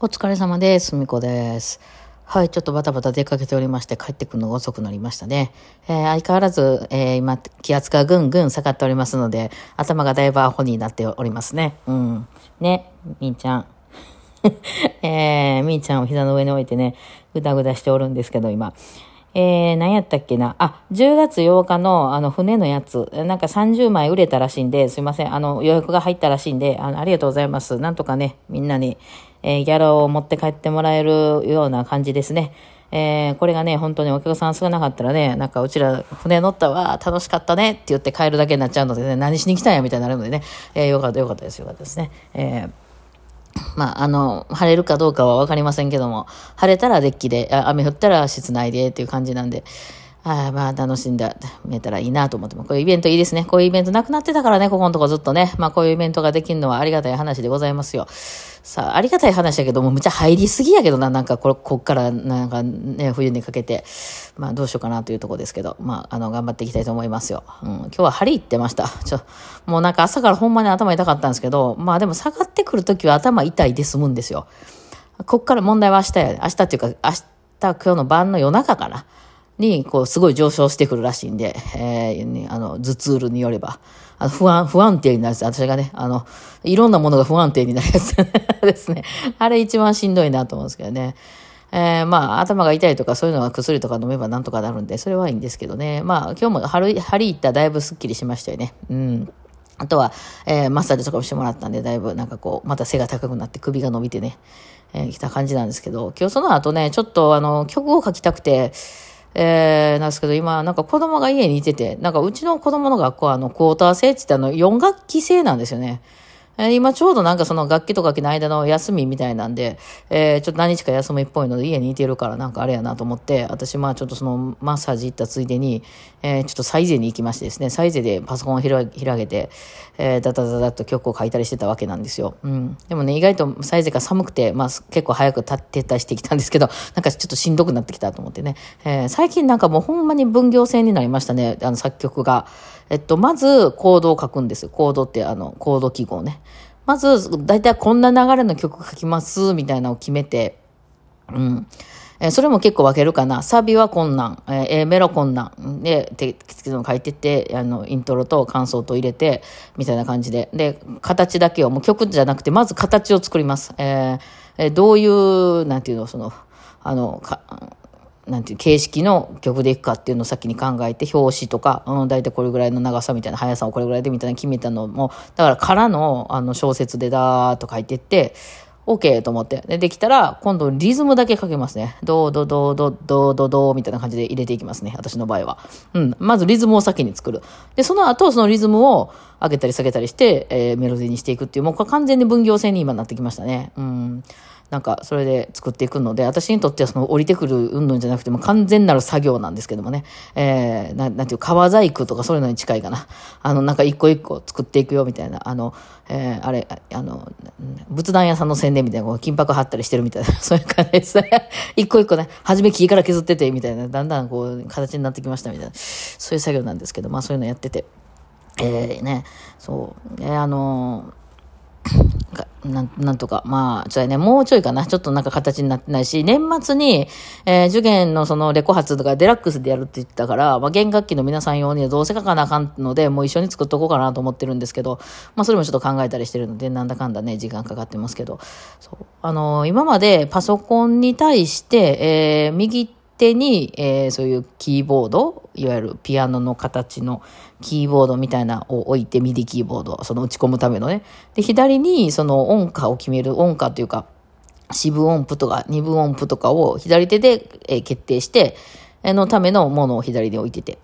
お疲れ様です。みこです。はい、ちょっとバタバタ出かけておりまして、帰ってくるのが遅くなりましたね。えー相変わらず、えー今、気圧がぐんぐん下がっておりますので、頭がだいぶアホになっておりますね。うん。ね、みーちゃん。えー、みーちゃんを膝の上に置いてね、ぐだぐだしておるんですけど、今。えー、何やったっけな。あ、10月8日の、あの、船のやつ、なんか30枚売れたらしいんで、すいません。あの、予約が入ったらしいんで、あの、ありがとうございます。なんとかね、みんなに、えーギャラを持って帰ってもらえるような感じですね。えーこれがね、本当にお客さん少なかったらね、なんかうちら船乗ったわ、楽しかったねって言って帰るだけになっちゃうのでね、何しに来たんやみたいになるのでね、えーよかったよかったです、よかったですね。えーまあ、あの、晴れるかどうかはわかりませんけども、晴れたらデッキで、雨降ったら室内でっていう感じなんで、ああまあ、楽しんで見えたらいいなと思っても、こういうイベントいいですね。こういうイベントなくなってたからね、ここのとこずっとね。まあ、こういうイベントができるのはありがたい話でございますよ。さあ、ありがたい話だけどもう、むちゃ入りすぎやけどな、なんかこれ、こっから、なんかね、冬にかけて、まあ、どうしようかなというとこですけど、まあ、あの、頑張っていきたいと思いますよ。うん、今日は針行ってました。ちょ、もうなんか朝からほんまに頭痛かったんですけど、まあでも下がってくるときは頭痛いで済むんですよ。こっから問題は明日や。明日っていうか、明日、今日の晩の夜中かな。に、こう、すごい上昇してくるらしいんで、えーあの、頭痛によれば、あの不安、不安定になるやつ。私がね、あの、いろんなものが不安定になるやつですね。あれ一番しんどいなと思うんですけどね。えーまあ、頭が痛いとかそういうのは薬とか飲めばなんとかなるんで、それはいいんですけどね。まあ、今日も針、針行ったらだいぶスッキリしましたよね。うん。あとは、えーマッサージとかもしてもらったんで、だいぶなんかこう、また背が高くなって首が伸びてね、えー来た感じなんですけど、今日その後ね、ちょっとあの、曲を書きたくて、えー、なんですけど、今、なんか子供が家にいてて、なんかうちの子供の学校はあの、クォーター制って言ってあの、4学期制なんですよね。え今ちょうどなんかその楽器と楽器の間の休みみたいなんで、えーちょっと何日か休みっぽいので家にいてるからなんかあれやなと思って、私まあちょっとそのマッサージ行ったついでに、えーちょっとサイゼに行きましてですね、サイゼでパソコンを開けて、えー、ダダダダッと曲を書いたりしてたわけなんですよ。うん。でもね、意外とサイゼが寒くて、まあ結構早く立ってたりしてきたんですけど、なんかちょっとしんどくなってきたと思ってね。えー最近なんかもうほんまに分業制になりましたね、あの作曲が。えっと、まずコードを書くんですよ。コードってあの、コード記号ね。まず、だいたいこんな流れの曲書きます、みたいなのを決めて、うん。えーそれも結構分けるかな。サビはこんなん、えー A メロこんなん。で、て、ての書いてって、あの、イントロと感想と入れて、みたいな感じで。で、形だけを、もう曲じゃなくて、まず形を作ります。えーえーどういう、なんていうの、その、あの、か、なんていう、形式の曲でいくかっていうのを先に考えて、表紙とか、うん、大体これぐらいの長さみたいな、速さをこれぐらいでみたいな決めたのも、だからからの、あの、小説でダーッと書いていって、OK と思って。で、できたら、今度リズムだけかけますね。ドードドドドドドみたいな感じで入れていきますね。私の場合は。うん。まずリズムを先に作る。で、その後、そのリズムを上げたり下げたりして、えーメロディーにしていくっていう、もうこれ完全に分業制に今なってきましたね。うん。なんか、それで作っていくので、私にとってはその降りてくる云々じゃなくても完全なる作業なんですけどもね。えー、ななんていう、革細工とかそういうのに近いかな。あの、なんか一個一個作っていくよみたいな。あの、えー、あれ、あの、仏壇屋さんの宣伝みたいな、こう金箔貼ったりしてるみたいな、そういう感じですね。一個一個ね、初め木から削ってて、みたいな、だんだんこう、形になってきましたみたいな、そういう作業なんですけど、まあそういうのやってて。えー、ね、そう、えーあのがなんなんとか、まあ、ちょいね、もうちょいかな。ちょっとなんか形になってないし、年末に、えー受験のそのレコ発とかデラックスでやるって言ったから、まあ、弦楽器の皆さん用にはどうせ書かなあかんので、もう一緒に作っとこうかなと思ってるんですけど、まあ、それもちょっと考えたりしてるので、なんだかんだね、時間かかってますけど、そう。あのー今までパソコンに対して、えー右手手に、えーそういうキーボード、いわゆるピアノの形のキーボードみたいなを置いて、ミディキーボード、その打ち込むためのね。で、左にその音歌を決める、音歌というか、四分音符とか二分音符とかを左手で、えー決定して、えーのためのものを左で置いてて。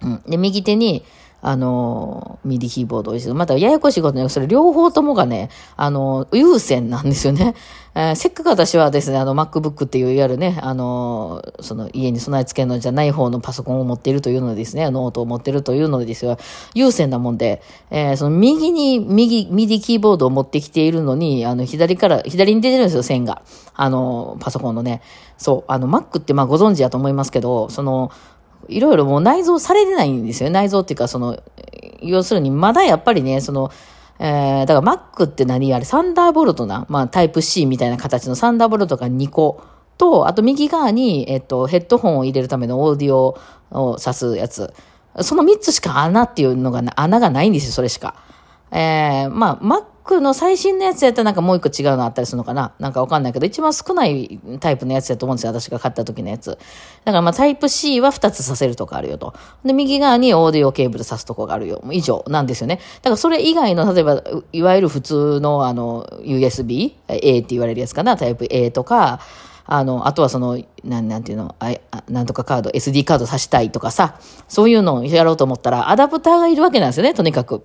うん。で、右手に、あの MIDI キーボードを置いてまたややこしいことね、それ両方ともがね、あのー有線なんですよね。えーせっかく私はですね、あの、MacBook っていういわゆるね、あのその家に備え付けるのじゃない方のパソコンを持っているというのですね、ノートを持っているというのですよ、有線なもんで、えーその右に、右、 MIDI キーボードを持ってきているのに、あの、左から、左に出てるんですよ、線が。あのパソコンのね。そう、あの、Mac ってまあご存知やと思いますけど、その、いろいろもう内蔵されてないんですよ。内蔵っていうか、その、要するにまだやっぱりね、その、えー、だから Mac って何？あれ、サンダーボルトな、まあタイプ C みたいな形のサンダーボルトが2個と、あと右側に、えっと、ヘッドホンを入れるためのオーディオを挿すやつ。その3つしか穴っていうのが、穴がないんですよ、それしか。えー、まあ、クの最新のやつやったらなんかもう一個違うのあったりするのかな？なんかわかんないけど、一番少ないタイプのやつやと思うんですよ。私が買った時のやつ。だからまあタイプ C は2つさせるとこあるよと。で、右側にオーディオケーブルさすとこがあるよ。以上なんですよね。だからそれ以外の、例えば、いわゆる普通のあの、USB、A って言われるやつかな、タイプ A とか、あの、あとはその、なん、なんていうの、あなんとかカード、SD カード挿したいとかさ、そういうのをやろうと思ったら、アダプターがいるわけなんですよね、とにかく。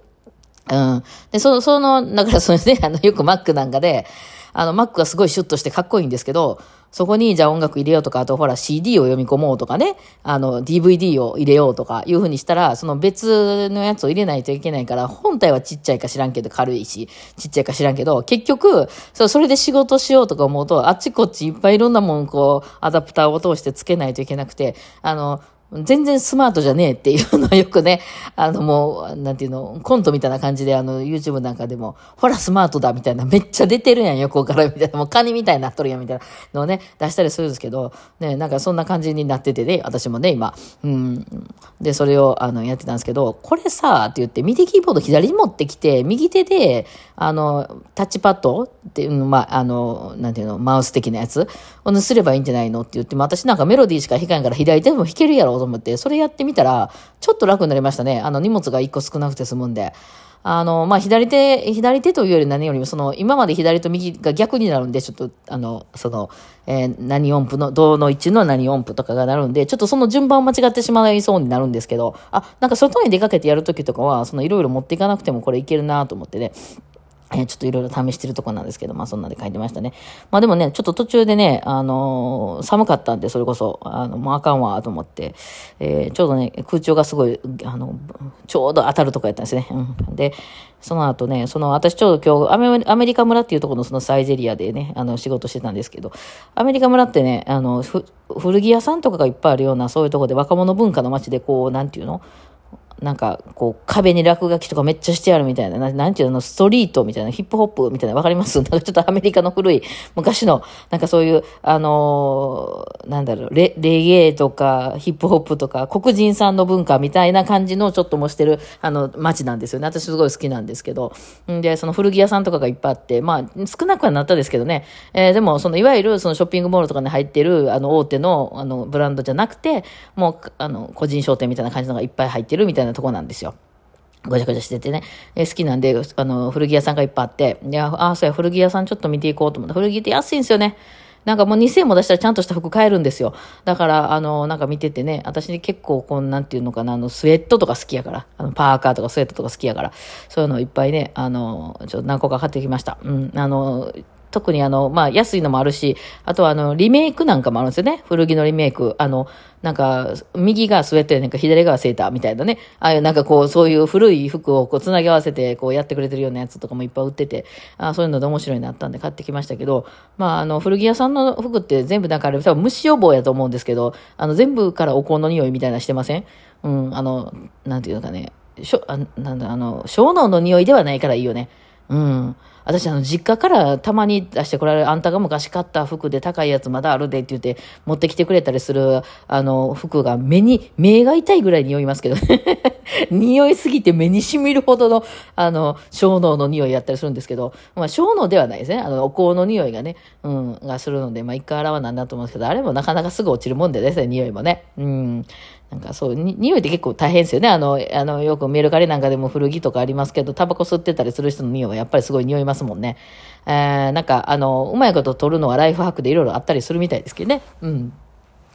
うん。で、その、その、だから それね、あの、よく Mac なんかで、あの、Mac がすごいシュッとしてかっこいいんですけど、そこにじゃあ音楽入れようとか、あとほら CD を読み込もうとかね、あの DVD を入れようとかいうふうにしたら、その別のやつを入れないといけないから、本体はちっちゃいか知らんけど軽いし、ちっちゃいか知らんけど、結局、そそれで仕事しようとか思うと、あっちこっちいっぱいいろんなもんこう、アダプターを通してつけないといけなくて、あの、全然スマートじゃねえっていうのをよくね、あのもう、なんていうの、コントみたいな感じで、あの、YouTube なんかでも、ほらスマートだみたいな、めっちゃ出てるやん、横からみたいな、もうカニみたいになっとるやんみたいなのをね、出したりするんですけど、ね、なんかそんな感じになっててね、私もね、今。うん。で、それを、あの、やってたんですけど、これさ、って言って、右キーボード左に持ってきて、右手で、あの、タッチパッドっていうの、まあ、あの、なんていうの、マウス的なやつをすればいいんじゃないのって言って、私なんかメロディーしか弾かんから左手でも弾けるやろと思って、それやってみたら、ちょっと楽になりましたね。あの、荷物が一個少なくて済むんで。あの、まあ、左手、左手というより何よりも、その、今まで左と右が逆になるんで、ちょっと、あの、その、えー、何音符の、銅の位置の何音符とかがなるんで、ちょっとその順番を間違ってしまいそうになるんですけど、あ、なんか外に出かけてやるときとかは、その、いろいろ持っていかなくてもこれいけるなと思ってね、え、ちょっといろいろ試してるとこなんですけど、まあそんなで書いてましたね。まあでもね、ちょっと途中でね、あのー、寒かったんで、それこそ、あの、もうあかんわ、と思って、えー、ちょうどね、空調がすごい、あの、ちょうど当たるとこやったんですね。うん。で、その後ね、その、私ちょうど今日、アメリカ村っていうところのそのサイゼリアでね、あの、仕事してたんですけど、アメリカ村ってね、あの、古着屋さんとかがいっぱいあるような、そういうところで若者文化の街でこう、なんていうの？なんか、こう、壁に落書きとかめっちゃしてあるみたいな、なんていうの、ストリートみたいな、ヒップホップみたいな、わかります？なんかちょっとアメリカの古い、昔の、なんかそういう、あのー、なんだろうレ、レゲエとか、ヒップホップとか、黒人さんの文化みたいな感じのちょっともしてる、あの、街なんですよね。私すごい好きなんですけど。で、その古着屋さんとかがいっぱいあって、まあ、少なくはなったですけどね。えー、でも、その、いわゆる、そのショッピングモールとかに入ってる、あの、大手の、あの、ブランドじゃなくて、もう、あの、個人商店みたいな感じのがいっぱい入ってるみたいななとこなんですよ。ごちゃごちゃしててね、えー、好きなんで、あの、古着屋さんがいっぱいあって、いや、あ、そうや、古着屋さんちょっと見ていこうと思って、古着って安いんですよね。なんかもう2000円も出したらちゃんとした服買えるんですよ。だから、あの、なんか見ててね、私結構、こんなんていうのかな、あの、スウェットとか好きやから、あの、パーカーとかスウェットとか好きやから、そういうのいっぱいね、あの、ちょっと何個か買ってきました。うん、あの、特にあの、まあ、安いのもあるし、あとはあの、リメイクなんかもあるんですよね。古着のリメイク。あの、なんか、右がスウェットやねんか、左がセーターみたいなね。ああいうなんかこう、そういう古い服をこう、つなぎ合わせて、こう、やってくれてるようなやつとかもいっぱい売ってて、あそういうので面白いなったんで買ってきましたけど、まあ、あの、古着屋さんの服って全部なんかあれ、多分虫予防やと思うんですけど、あの、全部からお香の匂いみたいなしてません？うん、あの、なんていうのかね、しょ、あなんだ、あの、小脳の匂いではないからいいよね。うん。私、あの、実家からたまに出してこられる、あんたが昔買った服で高いやつまだあるでって言って、持ってきてくれたりする、あの、服が目に、目が痛いぐらい匂いますけどね。匂いすぎて目に染みるほどの、あの、小脳の匂いやったりするんですけど、まあ、小脳ではないですね。あの、お香の匂いがね、うん、がするので、まあ、一回洗わなんだと思うんですけど、あれもなかなかすぐ落ちるもんでですね、匂いもね。うん。なんかそう、匂いって結構大変ですよね。あの、あの、よくメルカリなんかでも古着とかありますけど、タバコ吸ってたりする人の匂いはやっぱりすごい匂いますもんね。えー、なんか、あの、うまいこと取るのはライフハックでいろいろあったりするみたいですけどね。うん。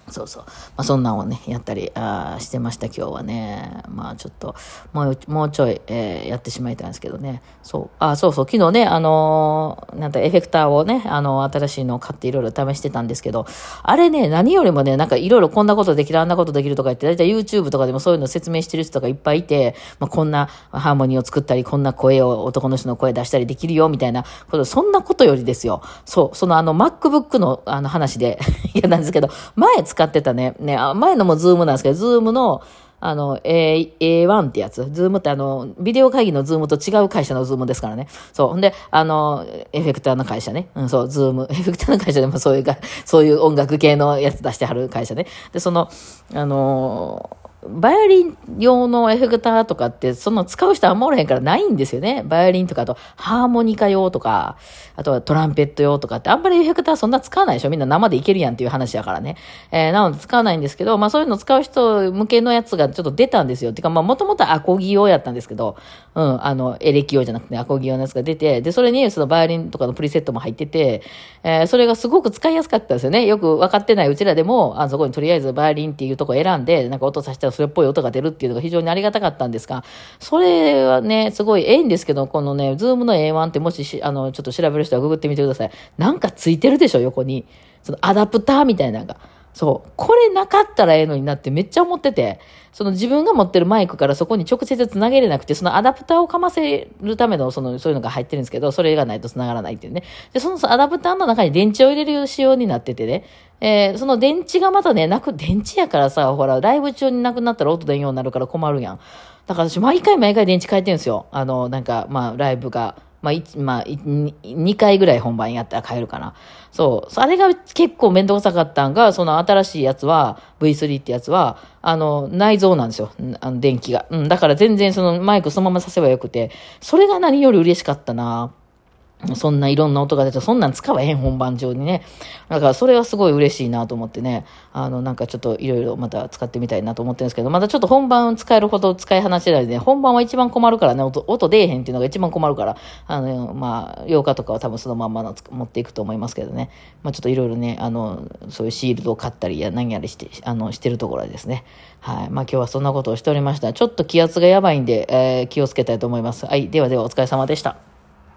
そうそう。まあ、そんなんをね、やったりあしてました、今日はね。まあ、ちょっと、もう、もうちょい、えー、やってしまいたいんですけどね。そう。あ、そうそう。昨日ね、あのー、なんだ、エフェクターをね、あの、新しいのを買っていろいろ試してたんですけど、あれね、何よりもね、なんかいろいろこんなことできる、あんなことできるとか言って、だいたい YouTube とかでもそういうの説明してる人とかいっぱいいて、まあ、こんなハーモニーを作ったり、こんな声を、男の人の声出したりできるよ、みたいなこと、そんなことよりですよ。そう、そのあの、MacBook のあの話で、いや、なんですけど、前使ってたね、ね、前のもズームなんですけど、ズームの、あの、A、A1 ってやつ。ズームってあの、ビデオ会議のズームと違う会社のズームですからね。そう。ほんで、あの、エフェクターの会社ね。うん、そう、ズーム。エフェクターの会社でもそういうか、そういう音楽系のやつ出してはる会社ね。で、その、あのーバイオリン用のエフェクターとかって、その使う人はもうおらへんからないんですよね。バイオリンとか、あと、ハーモニカ用とか、あとはトランペット用とかって、あんまりエフェクターそんな使わないでしょみんな生でいけるやんっていう話やからね。えー、なので使わないんですけど、まあそういうの使う人向けのやつがちょっと出たんですよ。てか、まあもともとアコギ用やったんですけど、うん、あの、エレキ用じゃなくて、アコギ用のやつが出て、で、それにそのバイオリンとかのプリセットも入ってて、えー、それがすごく使いやすかったですよね。よく分かってないうちらでも、あそこにとりあえずバイオリンっていうとこ選んで、なんか音させたらそれっぽい音が出るっていうのが非常にありがたかったんですが、それはね、すごいええんですけど、このね、ズームの A1 ってもしし、あの、ちょっと調べる人はググってみてください。なんかついてるでしょ、横に。そのアダプターみたいなのが。そう。これなかったらええのになってめっちゃ思ってて、その自分が持ってるマイクからそこに直接つなげれなくて、そのアダプターをかませるための、その、そういうのが入ってるんですけど、それがないと繋がらないっていうね。で、そのアダプターの中に電池を入れる仕様になっててね、えー、その電池がまたね、なく、電池やからさ、ほら、ライブ中になくなったら音出んようになるから困るやん。だから私、毎回毎回電池変えてるんですよ。あの、なんか、まあ、ライブが。まあ、まあ、2回ぐらい本番やったら買えるかな。そう。あれが結構めんどくさかったんが、その新しいやつは、V3 ってやつは、あの、内蔵なんですよ。あの、電気が。うん。だから全然そのマイクそのままさせばよくて、それが何より嬉しかったな。そんないろんな音が出て、そんなん使わへん本番上にね。だからそれはすごい嬉しいなと思ってね。あの、なんかちょっといろいろまた使ってみたいなと思ってるんですけど、まだちょっと本番使えるほど使い放してないで、ね、本番は一番困るからね、音、音出えへんっていうのが一番困るから、あの、まあ、8日とかは多分そのまんまの持っていくと思いますけどね。まあちょっといろいろね、あの、そういうシールドを買ったりや何やりして、あの、してるところですね。はい。まあ今日はそんなことをしておりました。ちょっと気圧がやばいんで、えー、気をつけたいと思います。はい。ではではお疲れ様でした。